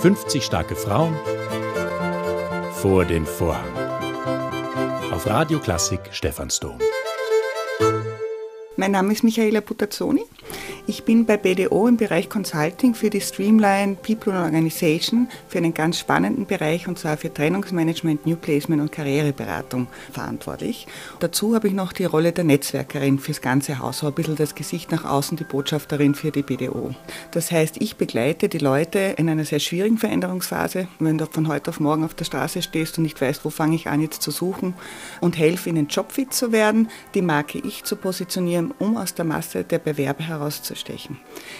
50 starke Frauen vor den Vorhang. Auf Radio Klassik Stephansdom. Mein Name ist Michaela Putazzoni. Ich bin bei BDO im Bereich Consulting für die Streamline People and Organization für einen ganz spannenden Bereich und zwar für Trennungsmanagement, New Placement und Karriereberatung verantwortlich. Dazu habe ich noch die Rolle der Netzwerkerin fürs ganze Haus, so ein bisschen das Gesicht nach außen, die Botschafterin für die BDO. Das heißt, ich begleite die Leute in einer sehr schwierigen Veränderungsphase, wenn du von heute auf morgen auf der Straße stehst und nicht weißt, wo fange ich an jetzt zu suchen und helfe ihnen jobfit zu werden, die Marke ich zu positionieren, um aus der Masse der Bewerber herauszustehen herauszustechen.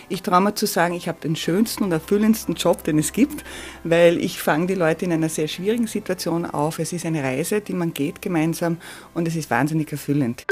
Ich traue mir zu sagen, ich habe den schönsten und erfüllendsten Job, den es gibt, weil ich fange die Leute in einer sehr schwierigen Situation auf. Es ist eine Reise, die man geht gemeinsam und es ist wahnsinnig erfüllend.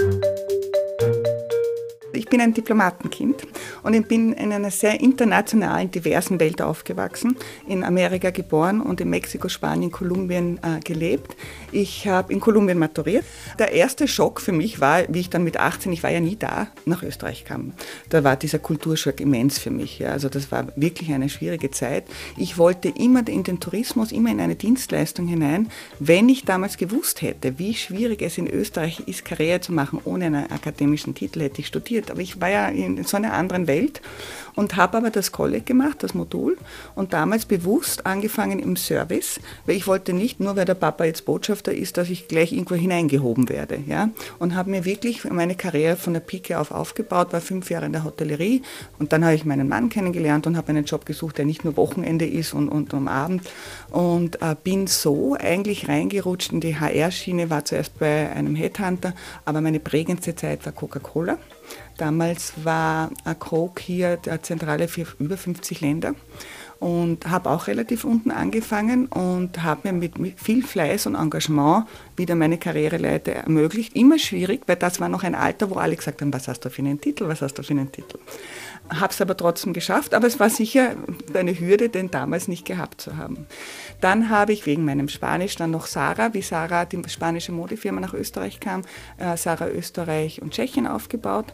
Ich bin ein Diplomatenkind und ich bin in einer sehr internationalen, diversen Welt aufgewachsen, in Amerika geboren und in Mexiko, Spanien, Kolumbien äh, gelebt. Ich habe in Kolumbien maturiert. Der erste Schock für mich war, wie ich dann mit 18, ich war ja nie da, nach Österreich kam. Da war dieser Kulturschock immens für mich. Ja. Also das war wirklich eine schwierige Zeit. Ich wollte immer in den Tourismus, immer in eine Dienstleistung hinein. Wenn ich damals gewusst hätte, wie schwierig es in Österreich ist, Karriere zu machen ohne einen akademischen Titel, hätte ich studiert. Ich war ja in so einer anderen Welt und habe aber das College gemacht, das Modul und damals bewusst angefangen im Service, weil ich wollte nicht nur, weil der Papa jetzt Botschafter ist, dass ich gleich irgendwo hineingehoben werde. Ja? Und habe mir wirklich meine Karriere von der Pike auf aufgebaut, war fünf Jahre in der Hotellerie und dann habe ich meinen Mann kennengelernt und habe einen Job gesucht, der nicht nur Wochenende ist und, und am Abend und äh, bin so eigentlich reingerutscht in die HR-Schiene, war zuerst bei einem Headhunter, aber meine prägendste Zeit war Coca-Cola. Damals war Coke hier der Zentrale für über 50 Länder und habe auch relativ unten angefangen und habe mir mit viel Fleiß und Engagement wieder meine Karriereleiter ermöglicht. Immer schwierig, weil das war noch ein Alter, wo alle gesagt haben, was hast du für einen Titel, was hast du für einen Titel. Habe es aber trotzdem geschafft, aber es war sicher eine Hürde, den damals nicht gehabt zu haben. Dann habe ich wegen meinem Spanisch dann noch Sarah, wie Sarah, die spanische Modefirma nach Österreich kam, äh, Sarah Österreich und Tschechien aufgebaut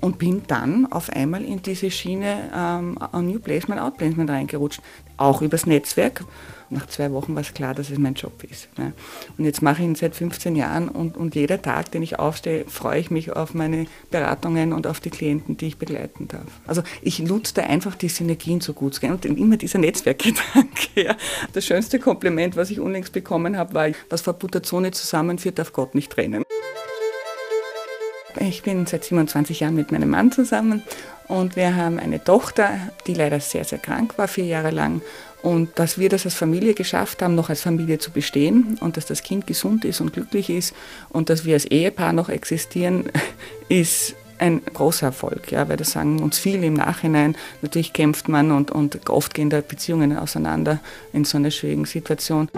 und bin dann auf einmal in diese Schiene ähm, New Placement, Outplacement reingerutscht, auch übers Netzwerk. Nach zwei Wochen war es klar, dass es mein Job ist. Ne? Und jetzt mache ich ihn seit 15 Jahren und, und jeder Tag, den ich aufstehe, freue ich mich auf meine Beratungen und auf die Klienten, die ich begleiten darf. Also ich nutze da einfach die Synergien so gut. Und immer dieser Netzwerkgedanke. Ja. Das schönste Kompliment, was ich unlängst bekommen habe, war, was Frau Butazzone zusammenführt, darf Gott nicht trennen. Ich bin seit 27 Jahren mit meinem Mann zusammen und wir haben eine Tochter, die leider sehr, sehr krank war, vier Jahre lang. Und dass wir das als Familie geschafft haben, noch als Familie zu bestehen und dass das Kind gesund ist und glücklich ist und dass wir als Ehepaar noch existieren, ist ein großer Erfolg, ja, weil das sagen uns viele im Nachhinein. Natürlich kämpft man und, und oft gehen da Beziehungen auseinander in so einer schwierigen Situation.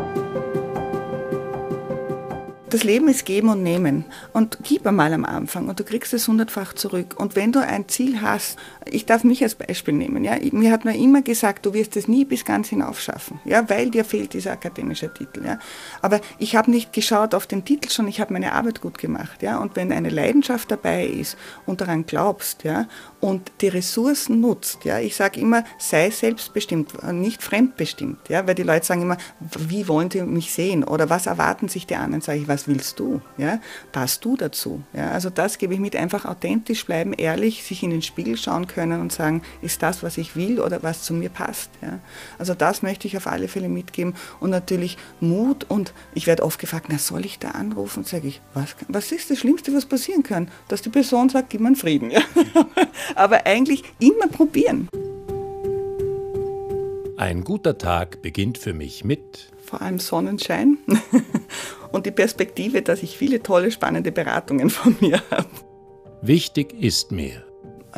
Das Leben ist geben und nehmen. Und gib einmal am Anfang und du kriegst es hundertfach zurück. Und wenn du ein Ziel hast, ich darf mich als Beispiel nehmen, ja, mir hat man immer gesagt, du wirst es nie bis ganz hinauf schaffen, ja, weil dir fehlt dieser akademische Titel, ja. Aber ich habe nicht geschaut auf den Titel schon, ich habe meine Arbeit gut gemacht, ja. Und wenn eine Leidenschaft dabei ist und daran glaubst, ja, und die Ressourcen nutzt, ja, ich sage immer, sei selbstbestimmt, nicht fremdbestimmt, ja, weil die Leute sagen immer, wie wollen sie mich sehen oder was erwarten sich die anderen, sage ich, was willst du? Ja? Passt du dazu? Ja? Also das gebe ich mit, einfach authentisch bleiben, ehrlich, sich in den Spiegel schauen können und sagen, ist das, was ich will oder was zu mir passt? Ja? Also das möchte ich auf alle Fälle mitgeben und natürlich Mut und ich werde oft gefragt, na soll ich da anrufen? Sage ich, was, was ist das Schlimmste, was passieren kann? Dass die Person sagt, gib mir einen Frieden. Ja? Aber eigentlich immer probieren. Ein guter Tag beginnt für mich mit vor allem Sonnenschein und die Perspektive, dass ich viele tolle, spannende Beratungen von mir habe. Wichtig ist mir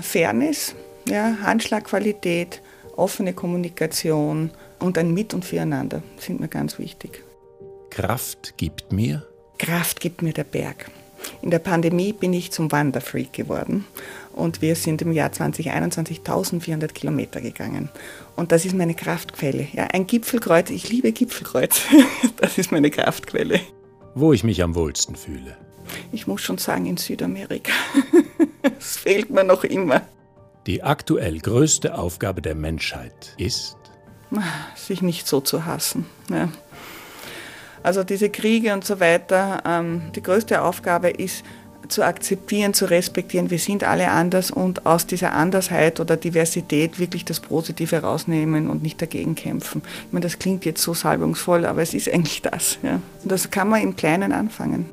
Fairness, ja, Handschlagqualität, offene Kommunikation und ein Mit- und Füreinander sind mir ganz wichtig. Kraft gibt mir? Kraft gibt mir der Berg. In der Pandemie bin ich zum Wanderfreak geworden und wir sind im Jahr 2021 1400 Kilometer gegangen. Und das ist meine Kraftquelle. Ja, ein Gipfelkreuz, ich liebe Gipfelkreuz. Das ist meine Kraftquelle. Wo ich mich am wohlsten fühle. Ich muss schon sagen, in Südamerika. Es fehlt mir noch immer. Die aktuell größte Aufgabe der Menschheit ist? sich nicht so zu hassen. Ja. Also diese Kriege und so weiter, ähm, die größte Aufgabe ist, zu akzeptieren, zu respektieren, wir sind alle anders und aus dieser Andersheit oder Diversität wirklich das Positive rausnehmen und nicht dagegen kämpfen. Ich meine, das klingt jetzt so salbungsvoll, aber es ist eigentlich das. Ja. Und das kann man im Kleinen anfangen.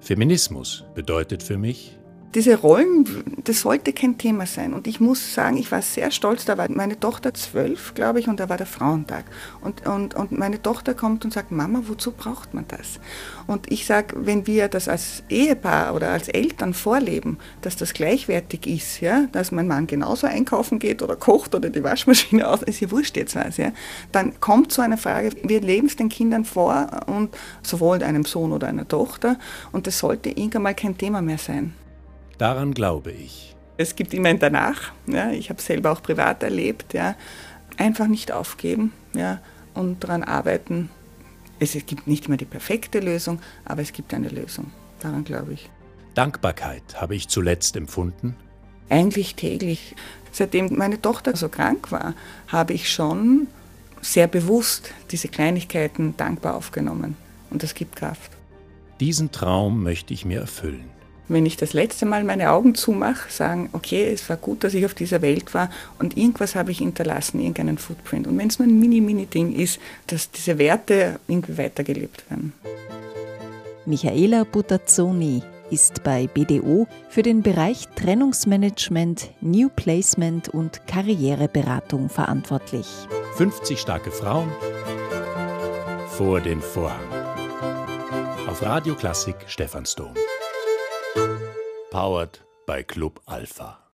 Feminismus bedeutet für mich, diese Rollen, das sollte kein Thema sein. Und ich muss sagen, ich war sehr stolz, da war meine Tochter zwölf, glaube ich, und da war der Frauentag. Und, und, und meine Tochter kommt und sagt, Mama, wozu braucht man das? Und ich sage, wenn wir das als Ehepaar oder als Eltern vorleben, dass das gleichwertig ist, ja, dass mein Mann genauso einkaufen geht oder kocht oder die Waschmaschine aus, ist ja wurscht jetzt was, ja, dann kommt so eine Frage, wir leben es den Kindern vor und sowohl einem Sohn oder einer Tochter und das sollte irgendwann mal kein Thema mehr sein. Daran glaube ich. Es gibt immer ein Danach. Ja, ich habe es selber auch privat erlebt. Ja. Einfach nicht aufgeben ja, und daran arbeiten. Es gibt nicht immer die perfekte Lösung, aber es gibt eine Lösung. Daran glaube ich. Dankbarkeit habe ich zuletzt empfunden? Eigentlich täglich. Seitdem meine Tochter so krank war, habe ich schon sehr bewusst diese Kleinigkeiten dankbar aufgenommen. Und das gibt Kraft. Diesen Traum möchte ich mir erfüllen wenn ich das letzte Mal meine Augen zumache, sagen, okay, es war gut, dass ich auf dieser Welt war und irgendwas habe ich hinterlassen, irgendeinen Footprint. Und wenn es nur ein Mini-Mini-Ding ist, dass diese Werte irgendwie weitergelebt werden. Michaela Butazzoni ist bei BDO für den Bereich Trennungsmanagement, New Placement und Karriereberatung verantwortlich. 50 starke Frauen vor den Vorhang. Auf Radio Klassik Stephansdom. Powered by Club Alpha.